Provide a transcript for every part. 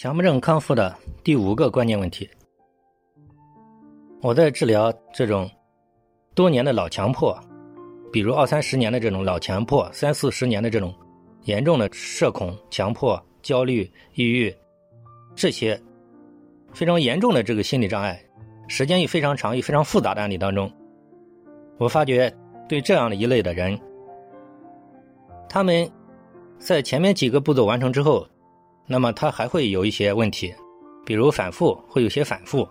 强迫症康复的第五个关键问题，我在治疗这种多年的老强迫，比如二三十年的这种老强迫，三四十年的这种严重的社恐、强迫、焦虑、抑郁这些非常严重的这个心理障碍，时间又非常长又非常复杂的案例当中，我发觉对这样的一类的人，他们在前面几个步骤完成之后。那么他还会有一些问题，比如反复，会有些反复，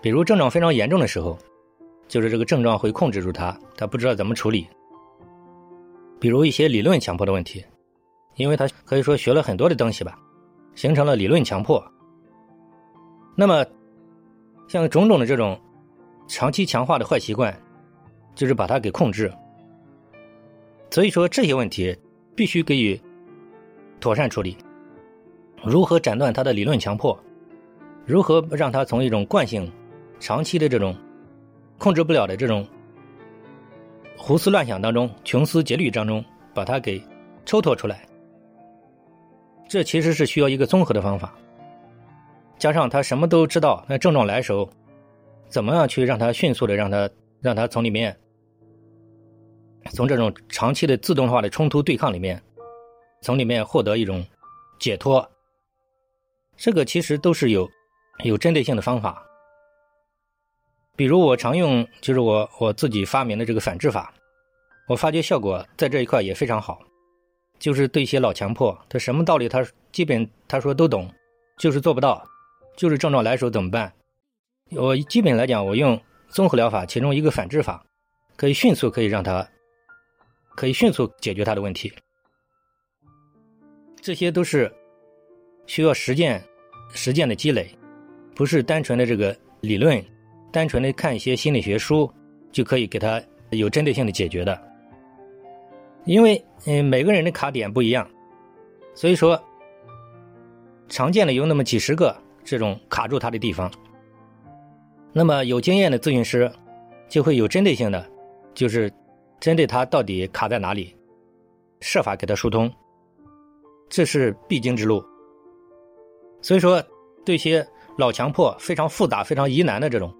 比如症状非常严重的时候，就是这个症状会控制住他，他不知道怎么处理。比如一些理论强迫的问题，因为他可以说学了很多的东西吧，形成了理论强迫。那么，像种种的这种长期强化的坏习惯，就是把它给控制。所以说这些问题必须给予妥善处理。如何斩断他的理论强迫？如何让他从一种惯性、长期的这种控制不了的这种胡思乱想当中、穷思竭虑当中，把他给抽脱出来？这其实是需要一个综合的方法，加上他什么都知道，那症状来时候，怎么样去让他迅速的让他让他从里面从这种长期的自动化的冲突对抗里面，从里面获得一种解脱？这个其实都是有有针对性的方法，比如我常用就是我我自己发明的这个反制法，我发觉效果在这一块也非常好，就是对一些老强迫，他什么道理他基本他说都懂，就是做不到，就是症状来时候怎么办？我基本来讲，我用综合疗法其中一个反制法，可以迅速可以让他可以迅速解决他的问题，这些都是。需要实践，实践的积累，不是单纯的这个理论，单纯的看一些心理学书就可以给他有针对性的解决的。因为嗯每个人的卡点不一样，所以说常见的有那么几十个这种卡住他的地方。那么有经验的咨询师就会有针对性的，就是针对他到底卡在哪里，设法给他疏通，这是必经之路。所以说，对些老强迫非常复杂、非常疑难的这种，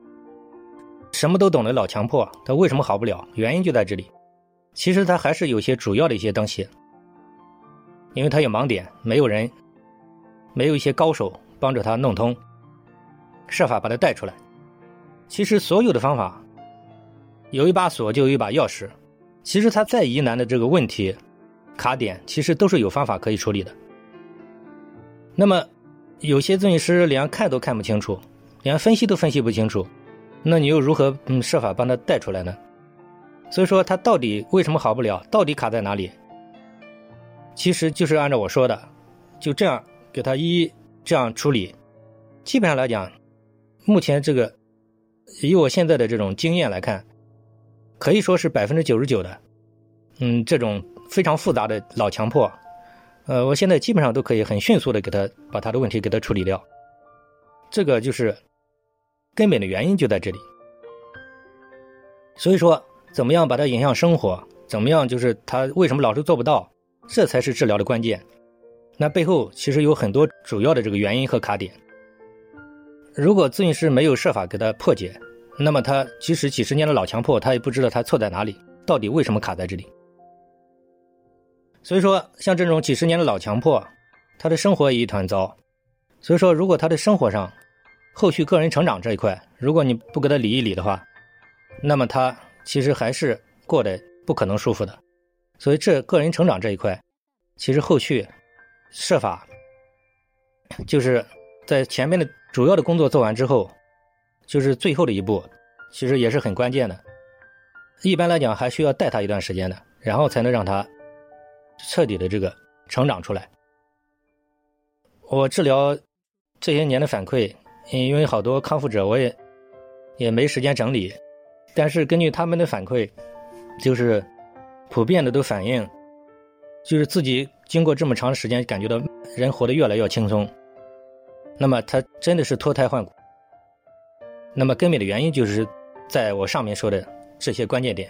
什么都懂的老强迫，他为什么好不了？原因就在这里。其实他还是有些主要的一些东西，因为他有盲点，没有人，没有一些高手帮着他弄通，设法把他带出来。其实所有的方法，有一把锁就有一把钥匙。其实他再疑难的这个问题、卡点，其实都是有方法可以处理的。那么。有些咨询师连看都看不清楚，连分析都分析不清楚，那你又如何嗯设法帮他带出来呢？所以说他到底为什么好不了？到底卡在哪里？其实就是按照我说的，就这样给他一一这样处理。基本上来讲，目前这个以我现在的这种经验来看，可以说是百分之九十九的，嗯，这种非常复杂的老强迫。呃，我现在基本上都可以很迅速的给他把他的问题给他处理掉，这个就是根本的原因就在这里。所以说，怎么样把它影响生活，怎么样就是他为什么老是做不到，这才是治疗的关键。那背后其实有很多主要的这个原因和卡点。如果咨询师没有设法给他破解，那么他即使几十年的老强迫，他也不知道他错在哪里，到底为什么卡在这里。所以说，像这种几十年的老强迫，他的生活也一团糟。所以说，如果他的生活上，后续个人成长这一块，如果你不给他理一理的话，那么他其实还是过得不可能舒服的。所以，这个人成长这一块，其实后续设法，就是在前面的主要的工作做完之后，就是最后的一步，其实也是很关键的。一般来讲，还需要带他一段时间的，然后才能让他。彻底的这个成长出来。我治疗这些年的反馈，因为好多康复者我也也没时间整理，但是根据他们的反馈，就是普遍的都反映，就是自己经过这么长时间，感觉到人活得越来越轻松。那么他真的是脱胎换骨。那么根本的原因就是在我上面说的这些关键点。